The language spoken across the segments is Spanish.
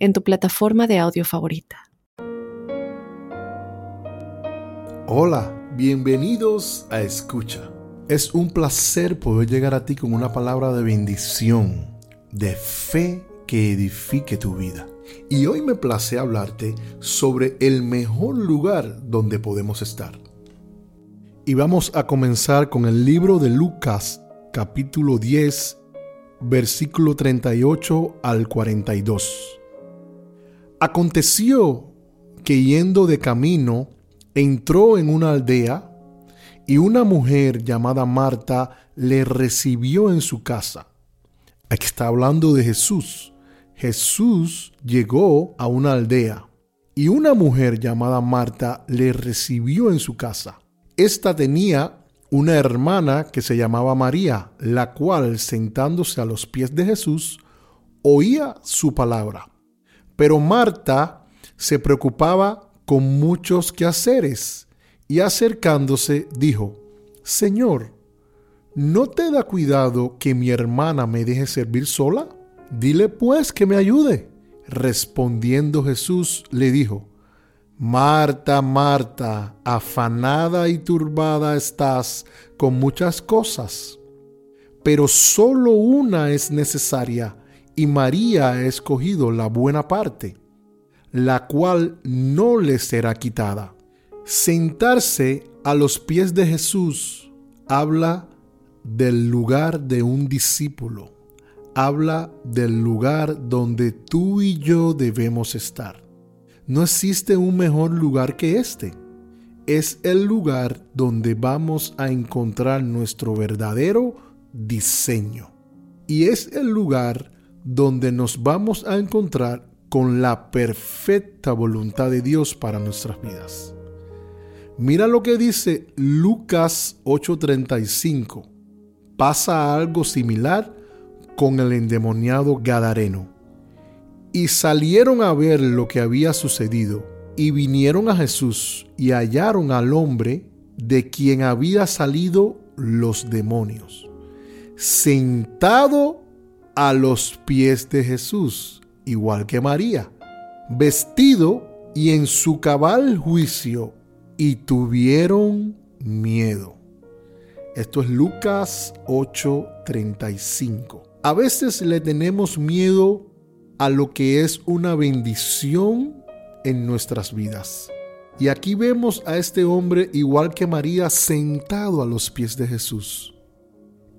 en tu plataforma de audio favorita. Hola, bienvenidos a Escucha. Es un placer poder llegar a ti con una palabra de bendición, de fe que edifique tu vida. Y hoy me place hablarte sobre el mejor lugar donde podemos estar. Y vamos a comenzar con el libro de Lucas, capítulo 10, versículo 38 al 42. Aconteció que yendo de camino, entró en una aldea y una mujer llamada Marta le recibió en su casa. Aquí está hablando de Jesús. Jesús llegó a una aldea y una mujer llamada Marta le recibió en su casa. Esta tenía una hermana que se llamaba María, la cual sentándose a los pies de Jesús, oía su palabra. Pero Marta se preocupaba con muchos quehaceres y acercándose dijo, Señor, ¿no te da cuidado que mi hermana me deje servir sola? Dile pues que me ayude. Respondiendo Jesús le dijo, Marta, Marta, afanada y turbada estás con muchas cosas, pero solo una es necesaria y María ha escogido la buena parte, la cual no le será quitada. Sentarse a los pies de Jesús habla del lugar de un discípulo, habla del lugar donde tú y yo debemos estar. No existe un mejor lugar que este. Es el lugar donde vamos a encontrar nuestro verdadero diseño. Y es el lugar donde nos vamos a encontrar con la perfecta voluntad de Dios para nuestras vidas. Mira lo que dice Lucas 8:35. Pasa algo similar con el endemoniado Gadareno. Y salieron a ver lo que había sucedido, y vinieron a Jesús y hallaron al hombre de quien había salido los demonios, sentado a los pies de Jesús, igual que María, vestido y en su cabal juicio, y tuvieron miedo. Esto es Lucas 8:35. A veces le tenemos miedo a lo que es una bendición en nuestras vidas. Y aquí vemos a este hombre, igual que María, sentado a los pies de Jesús.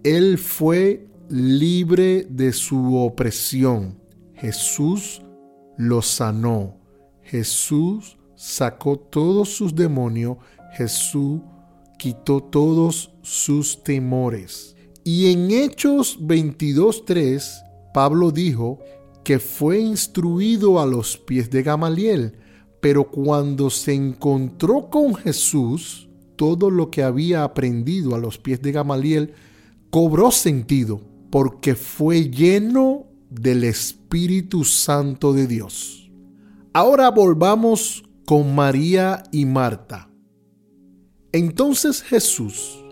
Él fue libre de su opresión. Jesús lo sanó. Jesús sacó todos sus demonios. Jesús quitó todos sus temores. Y en Hechos 22.3, Pablo dijo que fue instruido a los pies de Gamaliel, pero cuando se encontró con Jesús, todo lo que había aprendido a los pies de Gamaliel cobró sentido porque fue lleno del Espíritu Santo de Dios. Ahora volvamos con María y Marta. Entonces Jesús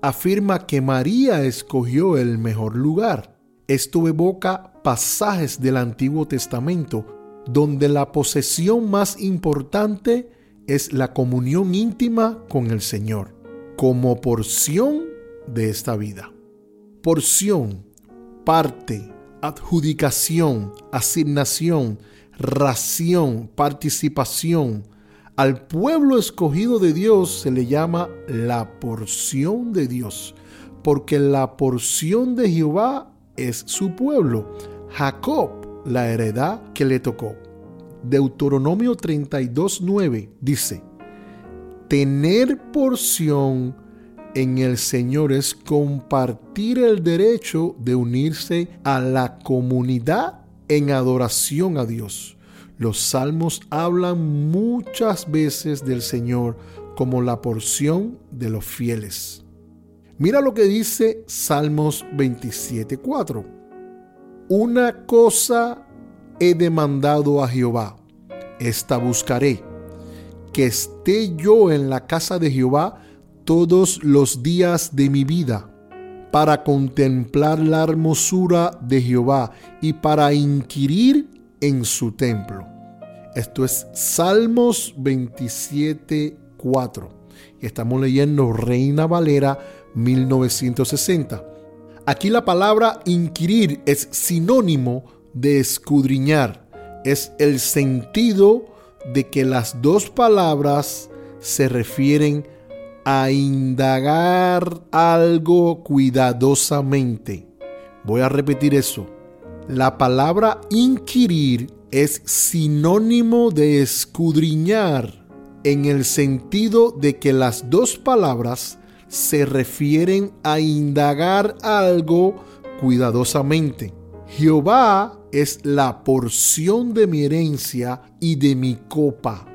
afirma que María escogió el mejor lugar. Esto evoca pasajes del Antiguo Testamento donde la posesión más importante es la comunión íntima con el Señor, como porción de esta vida porción, parte, adjudicación, asignación, ración, participación. Al pueblo escogido de Dios se le llama la porción de Dios, porque la porción de Jehová es su pueblo. Jacob, la heredad que le tocó. Deuteronomio 32.9 dice, tener porción en el Señor es compartir el derecho de unirse a la comunidad en adoración a Dios. Los salmos hablan muchas veces del Señor como la porción de los fieles. Mira lo que dice Salmos 27.4. Una cosa he demandado a Jehová, esta buscaré, que esté yo en la casa de Jehová todos los días de mi vida, para contemplar la hermosura de Jehová y para inquirir en su templo. Esto es Salmos 27.4. Y estamos leyendo Reina Valera 1960. Aquí la palabra inquirir es sinónimo de escudriñar. Es el sentido de que las dos palabras se refieren a indagar algo cuidadosamente. Voy a repetir eso. La palabra inquirir es sinónimo de escudriñar en el sentido de que las dos palabras se refieren a indagar algo cuidadosamente. Jehová es la porción de mi herencia y de mi copa.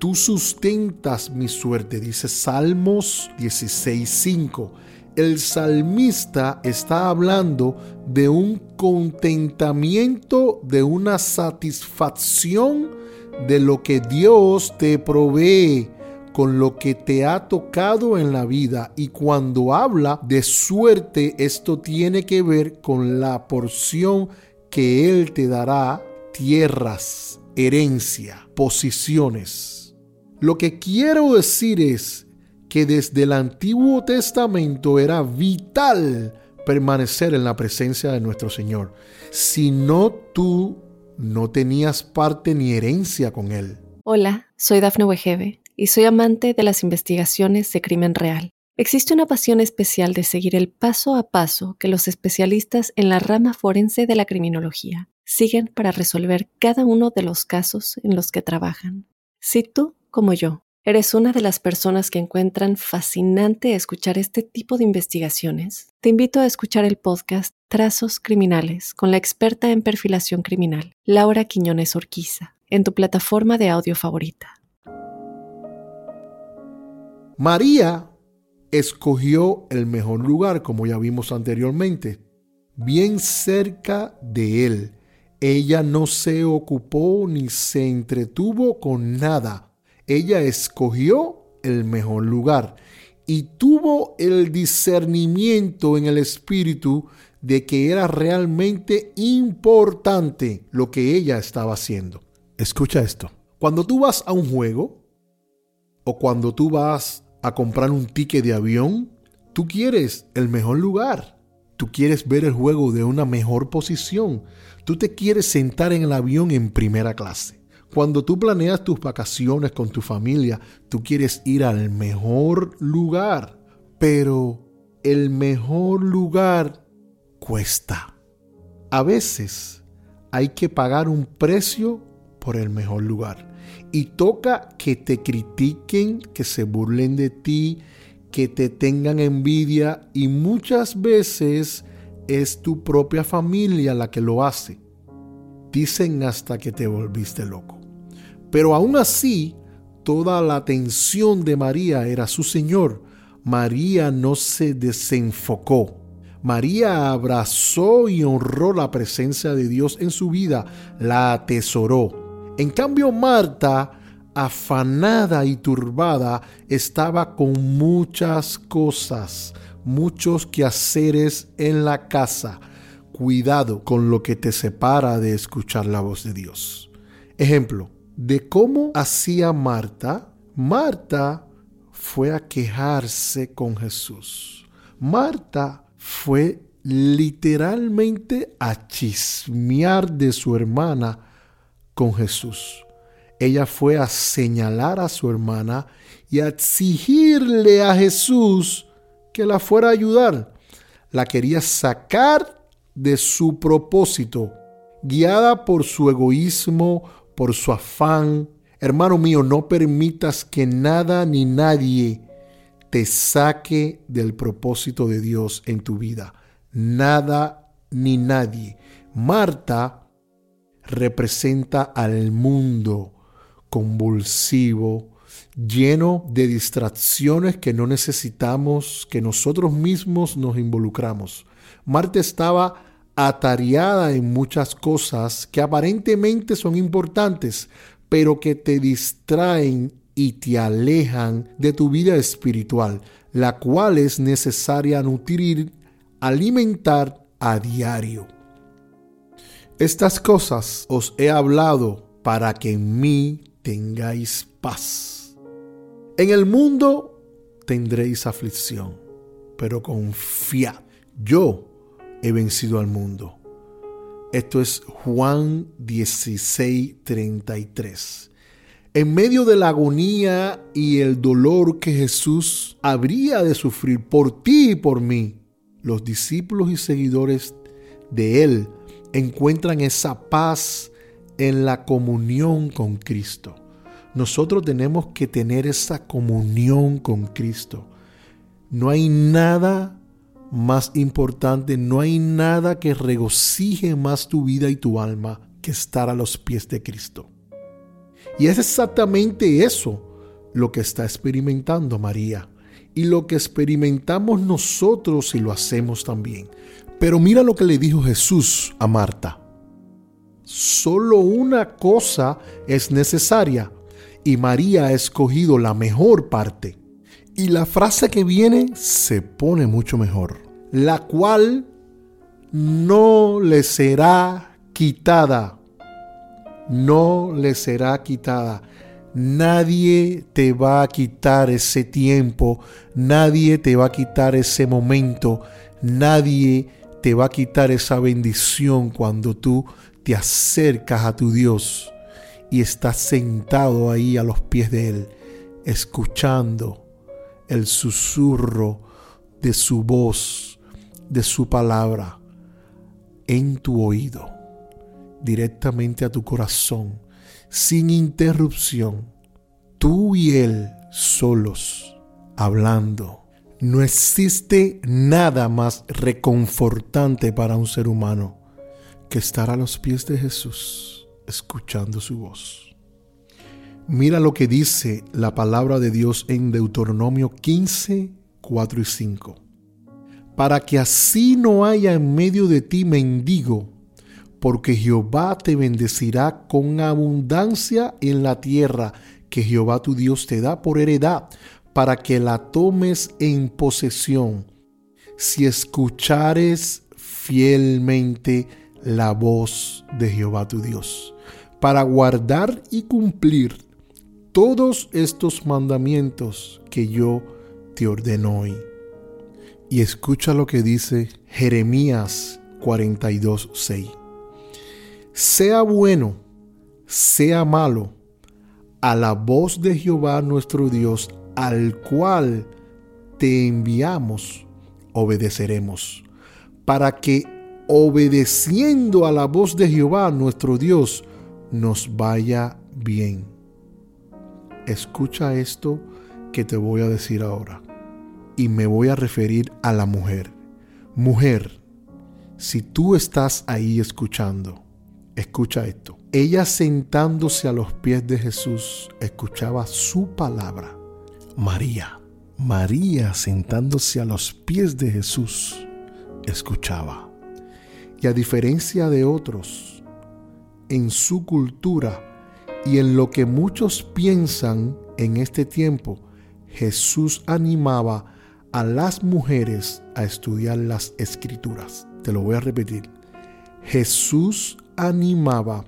Tú sustentas mi suerte, dice Salmos 16.5. El salmista está hablando de un contentamiento, de una satisfacción de lo que Dios te provee con lo que te ha tocado en la vida y cuando habla de suerte esto tiene que ver con la porción que Él te dará, tierras, herencia, posiciones. Lo que quiero decir es que desde el Antiguo Testamento era vital permanecer en la presencia de nuestro Señor. Si no tú no tenías parte ni herencia con Él. Hola, soy Dafne Wegebe y soy amante de las investigaciones de crimen real. Existe una pasión especial de seguir el paso a paso que los especialistas en la rama forense de la criminología siguen para resolver cada uno de los casos en los que trabajan. Si tú, como yo, eres una de las personas que encuentran fascinante escuchar este tipo de investigaciones, te invito a escuchar el podcast Trazos Criminales con la experta en perfilación criminal, Laura Quiñones Orquiza, en tu plataforma de audio favorita. María escogió el mejor lugar, como ya vimos anteriormente, bien cerca de él. Ella no se ocupó ni se entretuvo con nada. Ella escogió el mejor lugar y tuvo el discernimiento en el espíritu de que era realmente importante lo que ella estaba haciendo. Escucha esto. Cuando tú vas a un juego o cuando tú vas a comprar un ticket de avión, tú quieres el mejor lugar. Tú quieres ver el juego de una mejor posición. Tú te quieres sentar en el avión en primera clase. Cuando tú planeas tus vacaciones con tu familia, tú quieres ir al mejor lugar. Pero el mejor lugar cuesta. A veces hay que pagar un precio por el mejor lugar. Y toca que te critiquen, que se burlen de ti, que te tengan envidia y muchas veces es tu propia familia la que lo hace. Dicen hasta que te volviste loco. Pero aún así, toda la atención de María era su Señor. María no se desenfocó. María abrazó y honró la presencia de Dios en su vida, la atesoró. En cambio, Marta, afanada y turbada, estaba con muchas cosas, muchos quehaceres en la casa. Cuidado con lo que te separa de escuchar la voz de Dios. Ejemplo, de cómo hacía Marta. Marta fue a quejarse con Jesús. Marta fue literalmente a chismear de su hermana con Jesús. Ella fue a señalar a su hermana y a exigirle a Jesús que la fuera a ayudar. La quería sacar de su propósito, guiada por su egoísmo, por su afán. Hermano mío, no permitas que nada ni nadie te saque del propósito de Dios en tu vida. Nada ni nadie. Marta representa al mundo convulsivo, lleno de distracciones que no necesitamos, que nosotros mismos nos involucramos. Marta estaba atareada en muchas cosas que aparentemente son importantes, pero que te distraen y te alejan de tu vida espiritual, la cual es necesaria nutrir, alimentar a diario. Estas cosas os he hablado para que en mí tengáis paz. En el mundo tendréis aflicción, pero confiad, yo he vencido al mundo. Esto es Juan 16, 33. En medio de la agonía y el dolor que Jesús habría de sufrir por ti y por mí, los discípulos y seguidores de Él encuentran esa paz en la comunión con Cristo. Nosotros tenemos que tener esa comunión con Cristo. No hay nada más importante, no hay nada que regocije más tu vida y tu alma que estar a los pies de Cristo. Y es exactamente eso lo que está experimentando María y lo que experimentamos nosotros y lo hacemos también. Pero mira lo que le dijo Jesús a Marta. Solo una cosa es necesaria y María ha escogido la mejor parte. Y la frase que viene se pone mucho mejor, la cual no le será quitada. No le será quitada. Nadie te va a quitar ese tiempo, nadie te va a quitar ese momento, nadie te va a quitar esa bendición cuando tú te acercas a tu Dios y estás sentado ahí a los pies de Él, escuchando el susurro de su voz, de su palabra, en tu oído, directamente a tu corazón, sin interrupción, tú y Él solos, hablando no existe nada más reconfortante para un ser humano que estar a los pies de Jesús escuchando su voz. Mira lo que dice la palabra de Dios en Deuteronomio 15, 4 y 5. Para que así no haya en medio de ti mendigo, porque Jehová te bendecirá con abundancia en la tierra que Jehová tu Dios te da por heredad para que la tomes en posesión, si escuchares fielmente la voz de Jehová tu Dios, para guardar y cumplir todos estos mandamientos que yo te ordeno hoy. Y escucha lo que dice Jeremías 42:6. Sea bueno, sea malo, a la voz de Jehová nuestro Dios al cual te enviamos, obedeceremos, para que obedeciendo a la voz de Jehová nuestro Dios, nos vaya bien. Escucha esto que te voy a decir ahora. Y me voy a referir a la mujer. Mujer, si tú estás ahí escuchando, escucha esto. Ella sentándose a los pies de Jesús, escuchaba su palabra María, María sentándose a los pies de Jesús, escuchaba. Y a diferencia de otros, en su cultura y en lo que muchos piensan en este tiempo, Jesús animaba a las mujeres a estudiar las escrituras. Te lo voy a repetir. Jesús animaba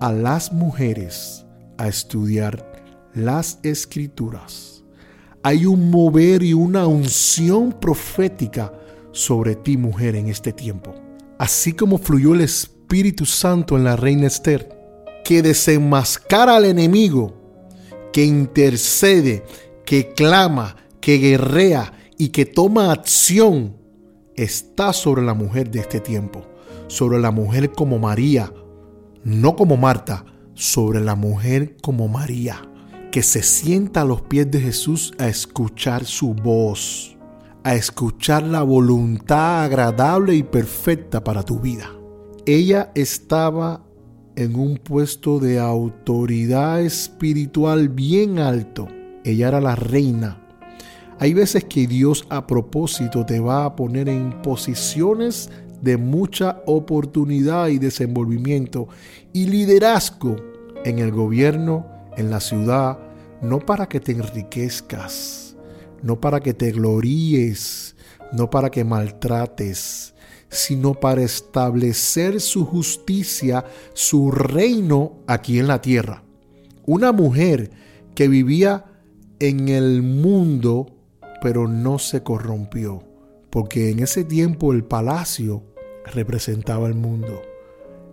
a las mujeres a estudiar las escrituras hay un mover y una unción profética sobre ti, mujer, en este tiempo. Así como fluyó el Espíritu Santo en la reina Esther, que desenmascara al enemigo, que intercede, que clama, que guerrea y que toma acción, está sobre la mujer de este tiempo, sobre la mujer como María, no como Marta, sobre la mujer como María que se sienta a los pies de Jesús a escuchar su voz, a escuchar la voluntad agradable y perfecta para tu vida. Ella estaba en un puesto de autoridad espiritual bien alto. Ella era la reina. Hay veces que Dios a propósito te va a poner en posiciones de mucha oportunidad y desenvolvimiento y liderazgo en el gobierno, en la ciudad, no para que te enriquezcas, no para que te gloríes, no para que maltrates, sino para establecer su justicia, su reino aquí en la tierra. Una mujer que vivía en el mundo, pero no se corrompió, porque en ese tiempo el palacio representaba el mundo.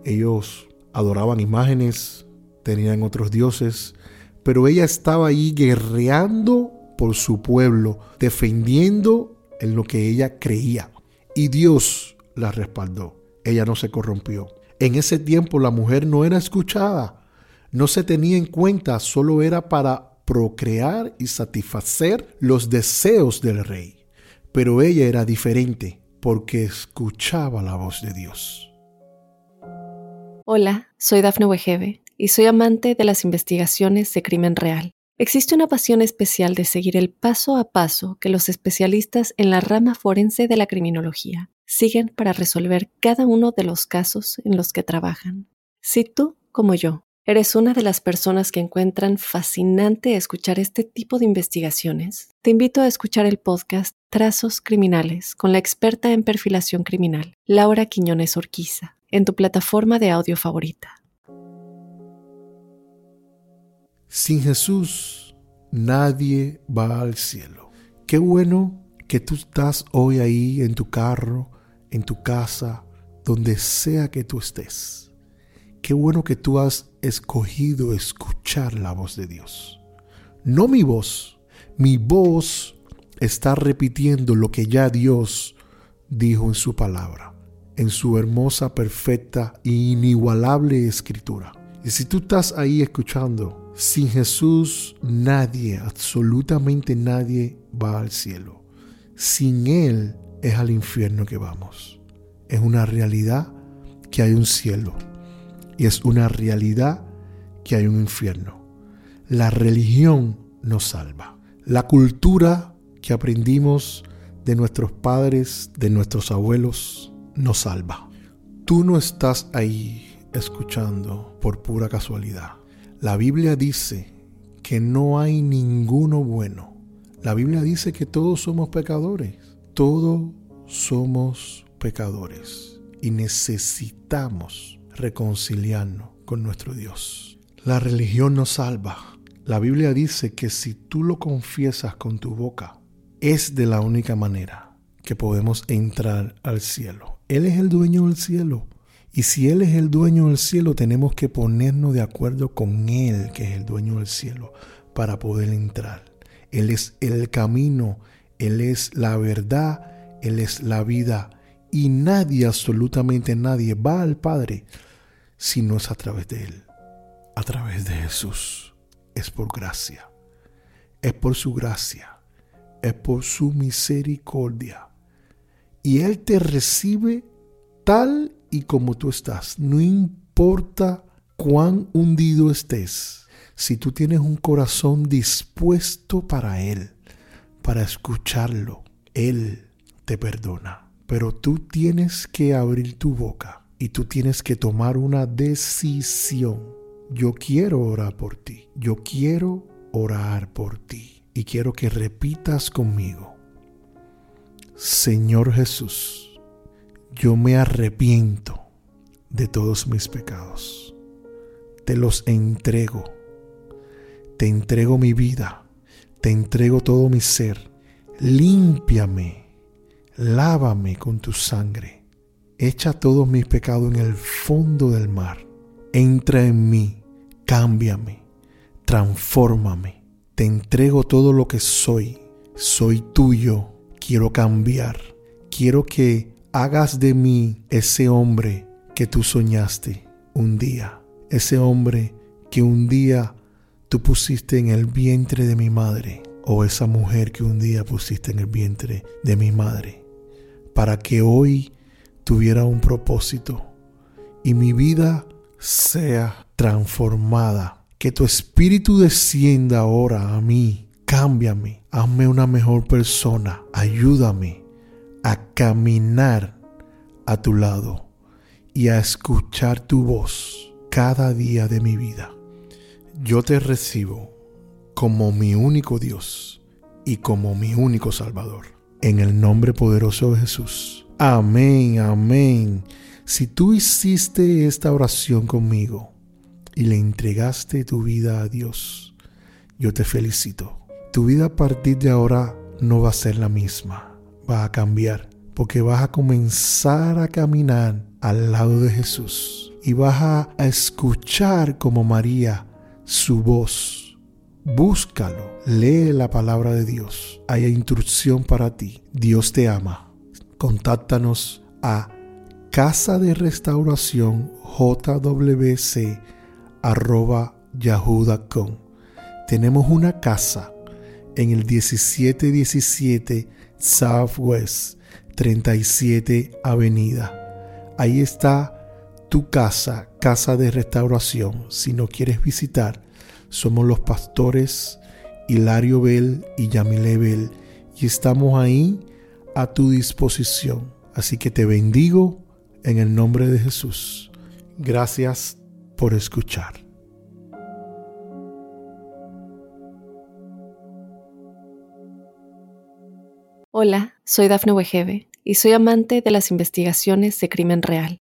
Ellos adoraban imágenes, tenían otros dioses, pero ella estaba ahí guerreando por su pueblo, defendiendo en lo que ella creía. Y Dios la respaldó. Ella no se corrompió. En ese tiempo la mujer no era escuchada, no se tenía en cuenta, solo era para procrear y satisfacer los deseos del rey. Pero ella era diferente porque escuchaba la voz de Dios. Hola, soy Dafne Wegebe y soy amante de las investigaciones de crimen real. Existe una pasión especial de seguir el paso a paso que los especialistas en la rama forense de la criminología siguen para resolver cada uno de los casos en los que trabajan. Si tú, como yo, eres una de las personas que encuentran fascinante escuchar este tipo de investigaciones, te invito a escuchar el podcast Trazos Criminales con la experta en perfilación criminal, Laura Quiñones Orquiza, en tu plataforma de audio favorita. Sin Jesús nadie va al cielo. Qué bueno que tú estás hoy ahí en tu carro, en tu casa, donde sea que tú estés. Qué bueno que tú has escogido escuchar la voz de Dios. No mi voz, mi voz está repitiendo lo que ya Dios dijo en su palabra, en su hermosa, perfecta e inigualable escritura. Y si tú estás ahí escuchando, sin Jesús nadie, absolutamente nadie va al cielo. Sin Él es al infierno que vamos. Es una realidad que hay un cielo y es una realidad que hay un infierno. La religión nos salva. La cultura que aprendimos de nuestros padres, de nuestros abuelos, nos salva. Tú no estás ahí escuchando por pura casualidad. La Biblia dice que no hay ninguno bueno. La Biblia dice que todos somos pecadores. Todos somos pecadores y necesitamos reconciliarnos con nuestro Dios. La religión nos salva. La Biblia dice que si tú lo confiesas con tu boca, es de la única manera que podemos entrar al cielo. Él es el dueño del cielo. Y si Él es el dueño del cielo, tenemos que ponernos de acuerdo con Él, que es el dueño del cielo, para poder entrar. Él es el camino, Él es la verdad, Él es la vida. Y nadie, absolutamente nadie, va al Padre si no es a través de Él, a través de Jesús. Es por gracia, es por su gracia, es por su misericordia. Y Él te recibe tal y como tú estás. No importa cuán hundido estés, si tú tienes un corazón dispuesto para Él, para escucharlo, Él te perdona. Pero tú tienes que abrir tu boca y tú tienes que tomar una decisión. Yo quiero orar por ti. Yo quiero orar por ti. Y quiero que repitas conmigo. Señor Jesús yo me arrepiento de todos mis pecados. Te los entrego. Te entrego mi vida. Te entrego todo mi ser. Límpiame. Lávame con tu sangre. Echa todos mis pecados en el fondo del mar. Entra en mí. Cámbiame. Transfórmame. Te entrego todo lo que soy. Soy tuyo. Quiero cambiar. Quiero que hagas de mí ese hombre que tú soñaste un día, ese hombre que un día tú pusiste en el vientre de mi madre, o esa mujer que un día pusiste en el vientre de mi madre, para que hoy tuviera un propósito y mi vida sea transformada. Que tu espíritu descienda ahora a mí. Cámbiame. Hazme una mejor persona. Ayúdame a caminar a tu lado y a escuchar tu voz cada día de mi vida. Yo te recibo como mi único Dios y como mi único Salvador. En el nombre poderoso de Jesús. Amén, amén. Si tú hiciste esta oración conmigo y le entregaste tu vida a Dios, yo te felicito. Tu vida a partir de ahora no va a ser la misma, va a cambiar, porque vas a comenzar a caminar al lado de Jesús y vas a, escuchar como María su voz. Búscalo, lee la palabra de Dios. Hay instrucción para ti. Dios te ama. Contáctanos a casa de restauración jwc arroba yahoo.com. Tenemos una casa en el 1717 Southwest 37 Avenida. Ahí está tu casa, casa de restauración. Si no quieres visitar, somos los pastores Hilario Bell y Yamile Bell y estamos ahí a tu disposición. Así que te bendigo en el nombre de Jesús. Gracias por escuchar. Hola, soy Dafne Wegebe y soy amante de las investigaciones de crimen real.